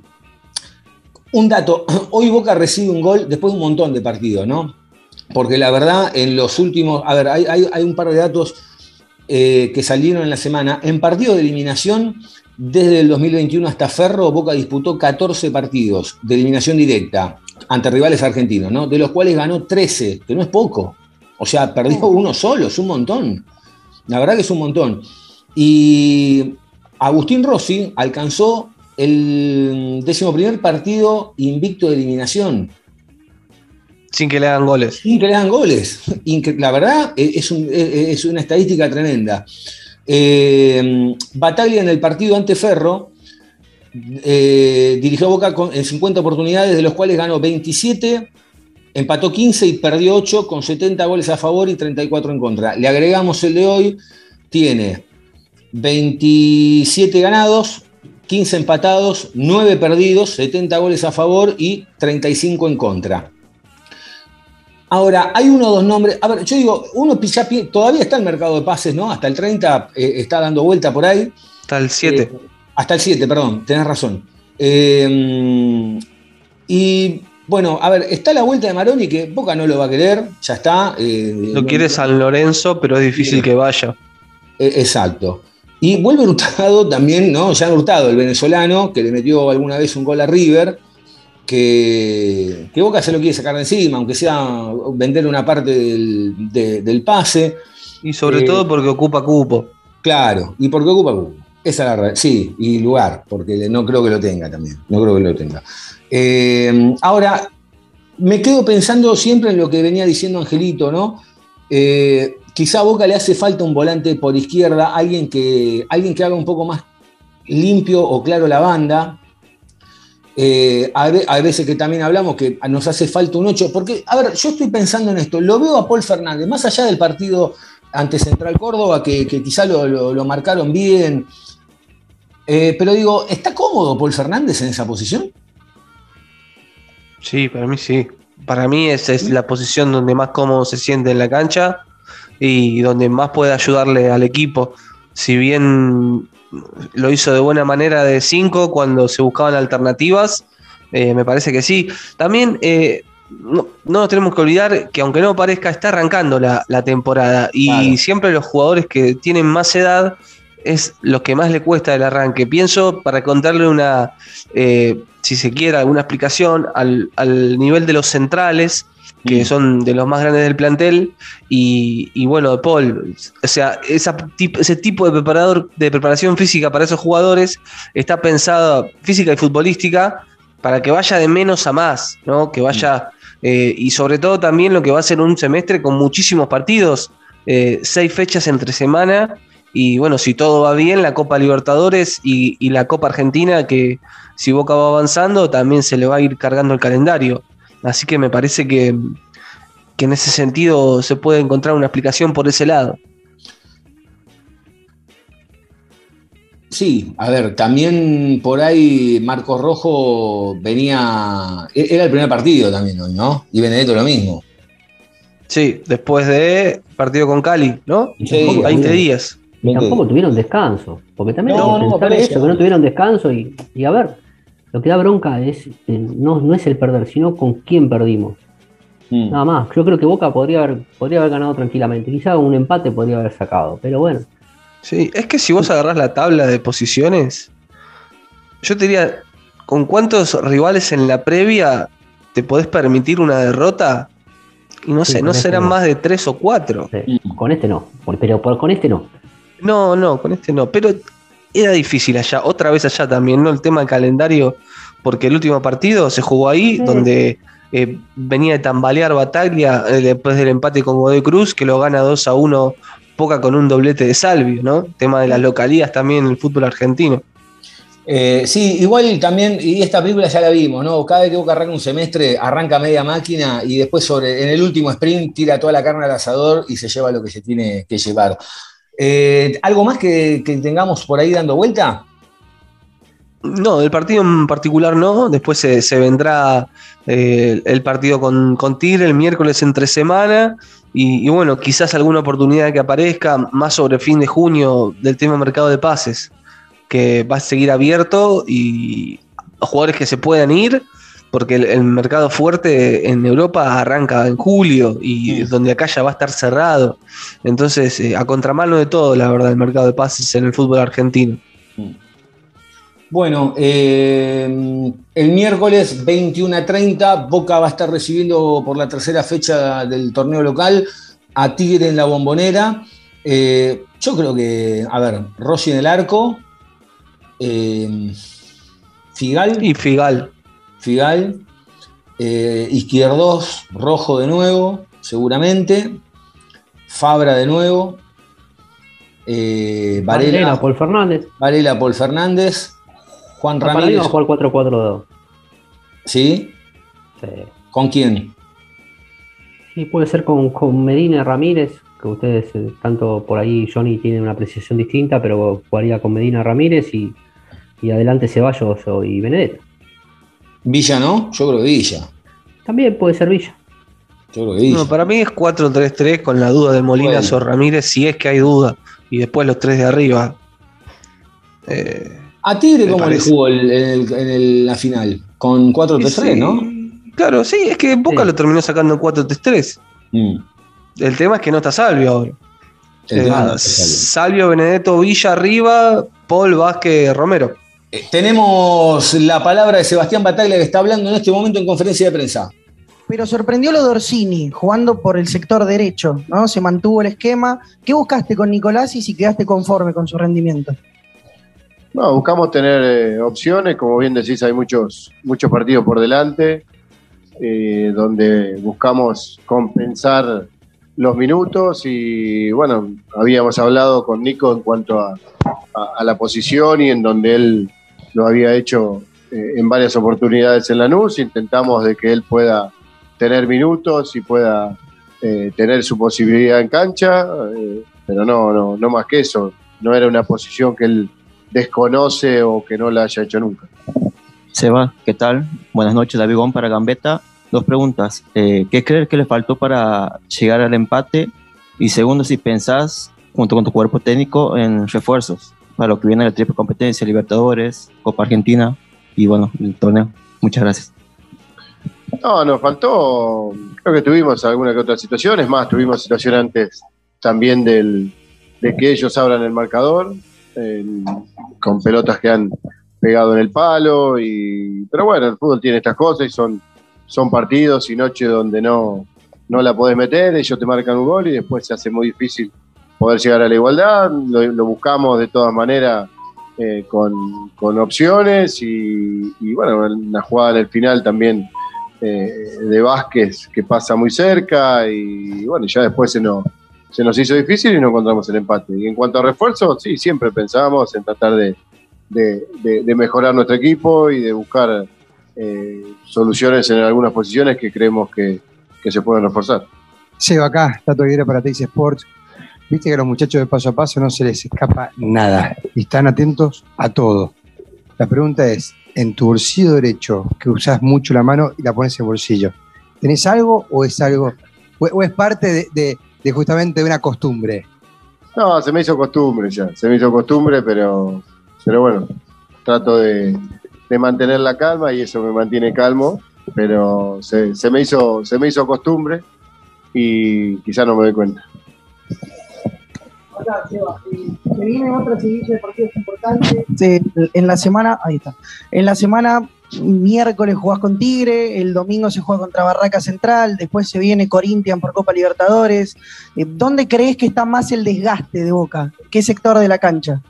un dato, [clears throat] hoy Boca recibe un gol después de un montón de partidos, ¿no? Porque la verdad, en los últimos, a ver, hay, hay- hay un par de datos eh, que salieron en la semana. En partidos de eliminación, desde el 2021 hasta Ferro, Boca disputó 14 partidos de eliminación directa ante rivales argentinos, ¿no? De los cuales ganó 13, que no es poco. O sea, perdió uno solo, es un montón. La verdad que es un montón. Y Agustín Rossi alcanzó el décimo primer partido invicto de eliminación. Sin que le hagan goles. Sin que le hagan goles. La verdad, es, un- eh, es una estadística tremenda. Eh, Bataglia en el partido ante Ferro eh, dirigió a Boca con- en 50 oportunidades, de los cuales ganó 27, empató 15 y perdió 8, con 70 goles a favor y 34 en contra. Le agregamos el de hoy, tiene 27 ganados, 15 empatados, 9 perdidos, 70 goles a favor y 35 en contra. Ahora, hay uno o dos nombres. A ver, yo digo, uno ya todavía está el mercado de pases, ¿no? Hasta el 30 eh, está dando vuelta por ahí. Hasta el 7. Eh, hasta el 7, perdón, tenés razón. Eh, y bueno, a ver, está la vuelta de Maroni que Boca no lo va a querer, ya está. Lo quiere San Lorenzo, pero es difícil que vaya. Exacto. Y vuelve Hurtado también, ¿no? Ya Hurtado, el venezolano, que le metió alguna vez un gol a River, que, que Boca se lo quiere sacar de encima, aunque sea vender una parte del, de- del pase. Y sobre Eh, todo porque ocupa cupo. Claro, y porque ocupa cupo. Esa es la realidad. Sí, y lugar, porque no creo que lo tenga también. No creo que lo tenga. Eh, ahora, me quedo pensando siempre en lo que venía diciendo Angelito, ¿no? Eh, quizá a Boca le hace falta un volante por izquierda, alguien que, alguien que haga un poco más limpio o claro la banda. Eh, hay veces que también hablamos que nos hace falta un 8, porque, a ver, yo estoy pensando en esto, lo veo a Paul Fernández, más allá del partido ante Central Córdoba, que, que quizá lo, lo- lo marcaron bien, eh, pero digo, ¿está cómodo Paul Fernández en esa posición? Sí, para mí sí. Para mí esa es la posición donde más cómodo se siente en la cancha y donde más puede ayudarle al equipo. Si bien lo hizo de buena manera de 5 cuando se buscaban alternativas, eh, me parece que sí. También eh, no, no nos tenemos que olvidar que aunque no parezca, está arrancando la, la temporada y Claro. siempre los jugadores que tienen más edad es lo que más le cuesta el arranque. Pienso, para contarle una, eh, si se quiere, alguna explicación al, al nivel de los centrales, que Mm. son de los más grandes del plantel, y, y bueno, Paul. O sea, esa ese tipo de preparador de preparación física para esos jugadores está pensado, física y futbolística, para que vaya de menos a más, ¿no? Que vaya, eh, y sobre todo también lo que va a ser un semestre con muchísimos partidos, eh, seis fechas entre semana, y bueno, si todo va bien, la Copa Libertadores y, y la Copa Argentina, que si Boca va avanzando, también se le va a ir cargando el calendario. Así que me parece que, que en ese sentido se puede encontrar una explicación por ese lado. Sí, a ver, también por ahí Marcos Rojo venía, e- era el primer partido también hoy, ¿no? Y Benedetto lo mismo. Sí, después de partido con Cali, ¿no? Sí, 20 días. Y tampoco tuvieron descanso, porque también No, hay que no, pensar eso. que no tuvieron descanso y, y a ver, lo que da bronca es eh, no, no es el perder, sino con quién perdimos. Mm. Nada más. Yo creo que Boca podría haber, podría haber ganado tranquilamente. Quizá un empate podría haber sacado, pero bueno. Sí, es que si vos agarrás la tabla de posiciones, yo te diría, ¿con cuántos rivales en la previa te podés permitir una derrota? Y no Sí, sé, no este serán no. más de tres o cuatro. sí, Con este no, pero por, con este no. No, no, con este no. Pero era difícil allá, otra vez allá también, ¿no? El tema del calendario, porque el último partido se jugó ahí, Sí. donde eh, venía de tambalear Bataglia eh, después del empate con Godoy Cruz, que lo gana 2 a 1, Poca con un doblete de Salvio, ¿no? Tema de las localías también en el fútbol argentino. Eh, sí, igual también, y esta película ya la vimos, ¿no? Cada vez que Boca arranca un semestre, arranca media máquina y después sobre, en el último sprint tira toda la carne al asador y se lleva lo que se tiene que llevar. Eh, ¿Algo más que, tengamos por ahí dando vuelta? No, del partido en particular no. Después se, se vendrá eh, el partido con, con Tigre el miércoles entre semana. Y, y bueno, quizás alguna oportunidad que aparezca más sobre fin de junio del tema mercado de pases, que va a seguir abierto y jugadores que se puedan ir, porque el, el mercado fuerte en Europa arranca en julio y donde acá ya va a estar cerrado. Entonces, eh, a contramano de todo, la verdad, el mercado de pases en el fútbol argentino. Bueno, eh, el miércoles 21 a 30, Boca va a estar recibiendo por la tercera fecha del torneo local a Tigre en la bombonera. Eh, yo creo que, a ver, Rossi en el arco, eh, Figal, Y Figal. Figal, eh, Izquierdos, Rojo de nuevo, seguramente, Fabra de nuevo, eh, Varela, Varela, Paul Fernández. Varela, Paul Fernández, Juan Para mí Ramírez, va a jugar 4-4-2. ¿sí? Sí. ¿Con quién? Sí, puede ser con, con Medina Ramírez, que ustedes, eh, tanto por ahí, Johnny tiene una apreciación distinta, pero jugaría con Medina Ramírez y, y adelante Ceballos y Benedetto. Villa, ¿no? Yo creo que Villa. También puede ser Villa. Yo creo que Villa. No, para mí es 4-3-3 con la duda de Molinas Bueno. o Ramírez, si es que hay duda. Y después los tres de arriba. Eh, ¿A Tigre cómo le parece. jugó el- en, el- en el- la final? Con 4-3-3, sí, ¿no? Claro, sí, es que Boca Sí. lo terminó sacando en 4-3-3. Mm. El tema es que no está Salvio ahora. El Eh, tema no se sabe. Salvio, Benedetto, Villa arriba, Paul Vázquez, Romero. Eh, Tenemos la palabra de Sebastián Bataglia que está hablando en este momento en conferencia de prensa. Pero sorprendió lo de Orsini, jugando por el sector derecho, ¿no? Se mantuvo el esquema. ¿Qué buscaste con Nicolás y si quedaste conforme con su rendimiento? No, buscamos tener eh, opciones, como bien decís, hay muchos, muchos partidos por delante, eh, donde buscamos compensar los minutos y bueno, habíamos hablado con Nico en cuanto a, a- a la posición y en donde él lo había hecho eh, en varias oportunidades en Lanús, intentamos de que él pueda tener minutos y pueda eh, tener su posibilidad en cancha, eh, pero no, no, no más que eso, no era una posición que él desconoce o que no la haya hecho nunca. Seba, ¿qué tal? Buenas noches, David Gon para Gambetta. Dos preguntas. ¿Qué crees que le faltó para llegar al empate? Y segundo, si pensás, junto con tu cuerpo técnico, en refuerzos para lo que viene la triple competencia, Libertadores, Copa Argentina y bueno, el torneo. Muchas gracias. No, nos faltó, creo que tuvimos alguna que otra situación, es más, tuvimos situación antes también del, de que ellos abran el marcador, el- con pelotas que han pegado en el palo, y, pero bueno, el fútbol tiene estas cosas y son, son partidos y noches donde no, no la podés meter, ellos te marcan un gol y después se hace muy difícil poder llegar a la igualdad, lo, buscamos de todas maneras eh, con, con opciones y, bueno, una jugada en el final también eh, de Vázquez que pasa muy cerca y bueno, ya después se nos, se nos hizo difícil y no encontramos el empate. Y en cuanto a refuerzos, sí, siempre pensábamos en tratar de, de- mejorar nuestro equipo y de buscar eh, soluciones en algunas posiciones que creemos que, que se pueden reforzar. Seba acá, Tato Aguirre para Teis Sports. Viste que a los muchachos de paso a paso no se les escapa nada y están atentos a todo. La pregunta es, en tu bolsillo derecho, que usás mucho la mano y la pones en bolsillo, ¿tenés algo o es algo, o, es parte de, justamente de una costumbre? No, se me hizo costumbre ya, se me hizo costumbre, pero, pero bueno, trato de, de mantener la calma y eso me mantiene calmo, pero se, se me, hizo, se me hizo costumbre y quizá no me doy cuenta. Acá, Seba, se vienen otra seguidilla de partidos importantes. En la semana, ahí está. En la semana, miércoles jugás con Tigre, el domingo se juega contra Barraca Central, después se viene Corinthians por Copa Libertadores. Eh, ¿Dónde crees que está más el desgaste de Boca? ¿Qué sector de la cancha?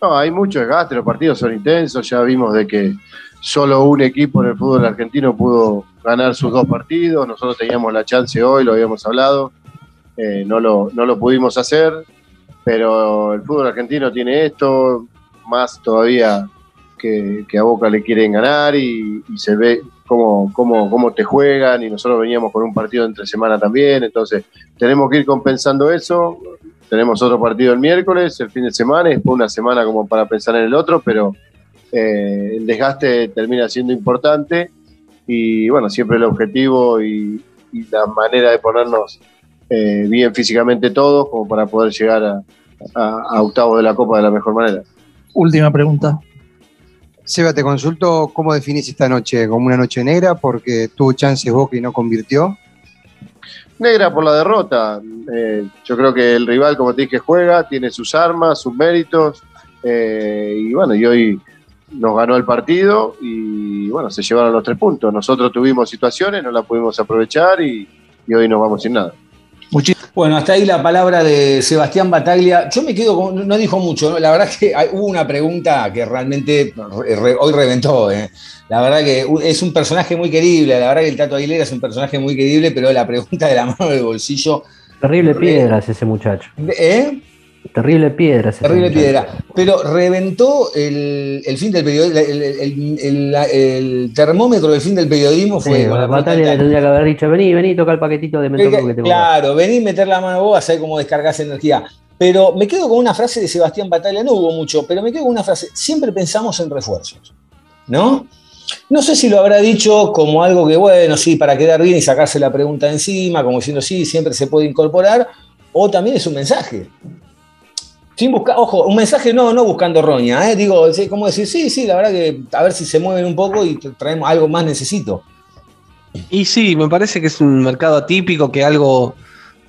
No, hay mucho desgaste, los partidos son intensos, ya vimos de que solo un equipo en el fútbol argentino pudo ganar sus dos partidos, nosotros teníamos la chance hoy, lo habíamos hablado, eh, no, lo, no lo pudimos hacer, pero el fútbol argentino tiene esto, más todavía que, que a Boca le quieren ganar y, se ve cómo, cómo, cómo te juegan y nosotros veníamos con un partido entre semana también, entonces tenemos que ir compensando eso. Tenemos otro partido el miércoles, el fin de semana, y después una semana como para pensar en el otro, pero eh, el desgaste termina siendo importante y bueno, siempre el objetivo y la manera de ponernos eh, bien físicamente todos como para poder llegar a, a, a octavos de la Copa de la mejor manera. Última pregunta. Seba, te consulto cómo definís esta noche, como una noche negra, porque tuvo chances Boca y no convirtió. Negra por la derrota. Eh, yo creo que el rival, como te dije, juega, tiene sus armas, sus méritos. eh, y bueno, y hoy nos ganó el partido y bueno, se llevaron los tres puntos. Nosotros tuvimos situaciones, no las pudimos aprovechar y, y hoy nos vamos sin nada. Bueno, hasta ahí la palabra de Sebastián Bataglia. Yo me quedo con, no dijo mucho, ¿no? la verdad que hay- hubo una pregunta que realmente re- re- hoy reventó. ¿eh? La verdad que es un personaje muy querible, la verdad que el Tato Aguilera es un personaje muy querible, pero la pregunta de la mano del bolsillo, Terrible piedras ese muchacho. ¿eh? Terrible piedras. ese Terrible piedra. Pero reventó el, el fin del periodismo, el, el- termómetro del fin del periodismo fue Sí, con la Batalla le tendría que haber dicho, vení, vení, toca el paquetito de mentor que tengo. Claro, vení meter la mano vos, a saber cómo descargas energía. Pero me quedo con una frase de Sebastián Batalla, no hubo mucho, pero me quedo con una frase, siempre pensamos en refuerzos, ¿no? No sé si lo habrá dicho como algo que, bueno, sí, para quedar bien y sacarse la pregunta encima, como diciendo, sí, siempre se puede incorporar, o también es un mensaje. Sin buscar, ojo, un mensaje no, no buscando roña, ¿eh? digo, sí, como decir, sí, sí, la verdad que a ver si se mueven un poco y traemos algo más necesito. Y sí, me parece que es un mercado atípico, que algo,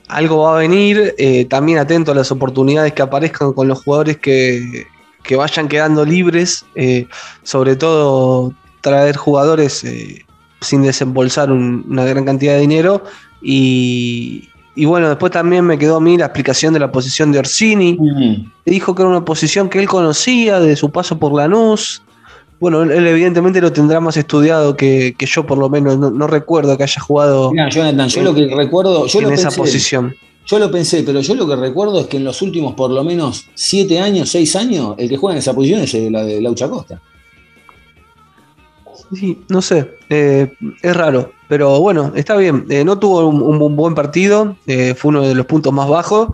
algo va a venir. eh, también atento a las oportunidades que aparezcan con los jugadores que, que vayan quedando libres. eh, sobre todo traer jugadores eh, sin desembolsar un- una gran cantidad de dinero. Y, y bueno, después también me quedó a mí la explicación de la posición de Orsini. Dijo que era una posición que él conocía de su paso por Lanús. Bueno, él, evidentemente lo tendrá más estudiado que, que yo, por lo menos. No, no recuerdo que haya jugado Mirá, Jonathan, yo lo que recuerdo, yo en lo esa pensé, posición. Yo lo pensé, pero yo lo que recuerdo es que en los últimos por lo menos siete años, seis años, el que juega en esa posición es el- la de Laucha Costa. Sí, no sé, eh, es raro, pero bueno, está bien. Eh, no tuvo un, buen partido, eh, fue uno de los puntos más bajos.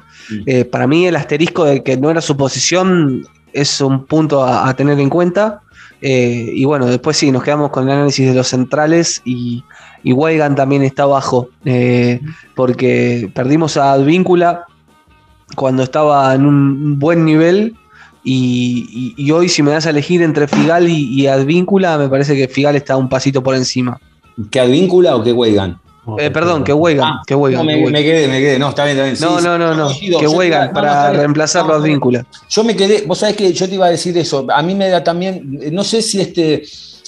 Eh, para mí el asterisco de que no era su posición es un punto a, a tener en cuenta. Y bueno, después sí, nos quedamos con el análisis de los centrales y, y Weigan también está bajo, porque perdimos a Advíncula cuando estaba en un buen nivel. Y, y- y hoy, si me das a elegir entre Figal y, y Advíncula, me parece que Figal está un pasito por encima. ¿Que Advíncula o que Weigan? Eh, perdón, que Weigan. que Weigan, No, me, quedé, me quedé. No, está bien, está bien. No, Sí, no, no, no. Que Weigan iba- no, no, para a No, Advíncula. Yo me quedé, vos sabés que yo te iba a decir eso. A mí me da también, no sé si este,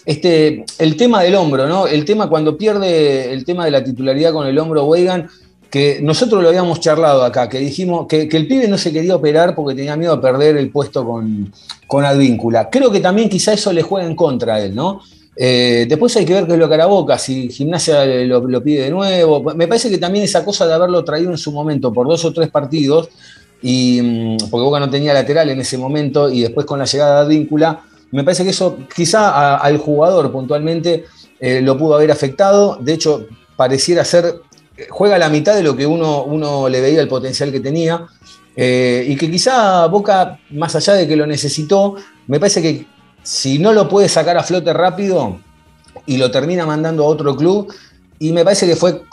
este, el tema del hombro, ¿no? El tema cuando pierde el tema de la titularidad con el hombro Weigan, que nosotros lo habíamos charlado acá, que dijimos que, que el pibe no se quería operar porque tenía miedo de perder el puesto con, con Advíncula. Creo que también quizá eso le juega en contra a él, ¿no? Eh, después hay que ver qué es lo que hará Boca, si Gimnasia lo, pide de nuevo. Me parece que también esa cosa de haberlo traído en su momento por dos o tres partidos, y, mm, porque Boca no tenía lateral en ese momento, y después con la llegada de Advíncula, me parece que eso quizá al jugador puntualmente eh, lo pudo haber afectado. De hecho, pareciera ser, juega la mitad de lo que uno, uno le veía el potencial que tenía. eh, y que quizá Boca, más allá de que lo necesitó, me parece que si no lo puede sacar a flote rápido y lo termina mandando a otro club, y me parece que fue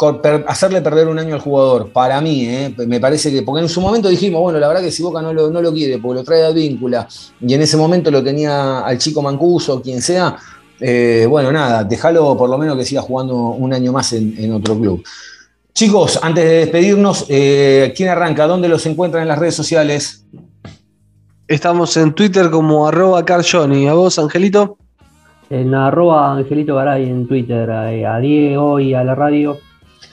hacerle perder un año al jugador, para mí, ¿eh? me parece que, porque en su momento dijimos, bueno, la verdad que si Boca no lo, no lo quiere, porque lo trae a víncula, y en ese momento lo tenía al chico Mancuso, quien sea, eh, bueno, nada, déjalo por lo menos que siga jugando un año más en, en otro club. Chicos, antes de despedirnos, eh, ¿quién arranca? ¿Dónde los encuentran en las redes sociales? Estamos en Twitter como arroba carjohnny. ¿A vos, Angelito? En arroba Angelito Garay en Twitter, a Diego y a la radio,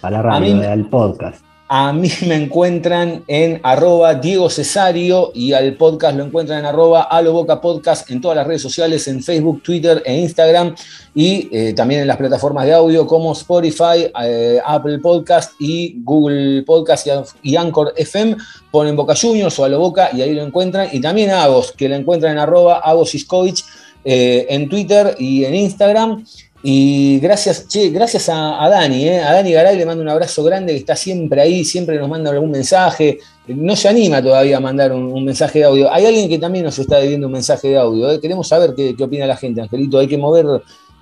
a la radio, mí- eh, al podcast. A mí me encuentran en arroba Diego Cesario y al podcast lo encuentran en arroba Aloboca Podcast en todas las redes sociales, en Facebook, Twitter e Instagram y eh, también en las plataformas de audio como Spotify, eh, Apple Podcast y Google Podcast y, Anchor FM. Ponen Boca Juniors o Aloboca y ahí lo encuentran. Y también a Agos, que lo encuentran en arroba Agos eh, en Twitter y en Instagram. Y gracias, che, gracias a, a Dani, eh, a Dani Garay le mando un abrazo grande que está siempre ahí, siempre nos manda algún mensaje. No se anima todavía a mandar un, un mensaje de audio. Hay alguien que también nos está debiendo un mensaje de audio. eh. Queremos saber qué, qué opina la gente, Angelito. Hay que mover,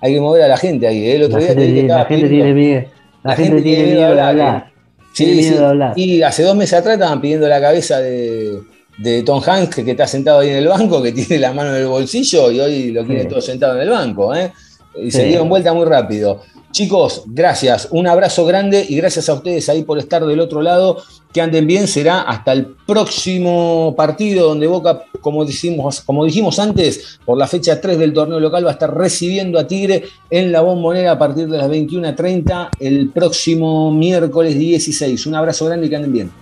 hay que mover a la gente ahí. eh. El otro La día gente, tiene- la gente tiene miedo. La, gente, tiene miedo de hablar. Sí, Tiene miedo sí. de hablar. Y hace dos meses atrás estaban pidiendo la cabeza de, de Tom Hanks, que, está sentado ahí en el banco, que tiene la mano en el bolsillo y hoy lo Sí. todo sentado en el banco. ¿eh? Y se dieron vuelta muy rápido. Chicos, gracias. Un abrazo grande y gracias a ustedes ahí por estar del otro lado. Que anden bien. Será hasta el próximo partido donde Boca, como dijimos, como dijimos antes, por la fecha 3 del torneo local, va a estar recibiendo a Tigre en la bombonera a partir de las 21.30 el próximo miércoles 16. Un abrazo grande y que anden bien.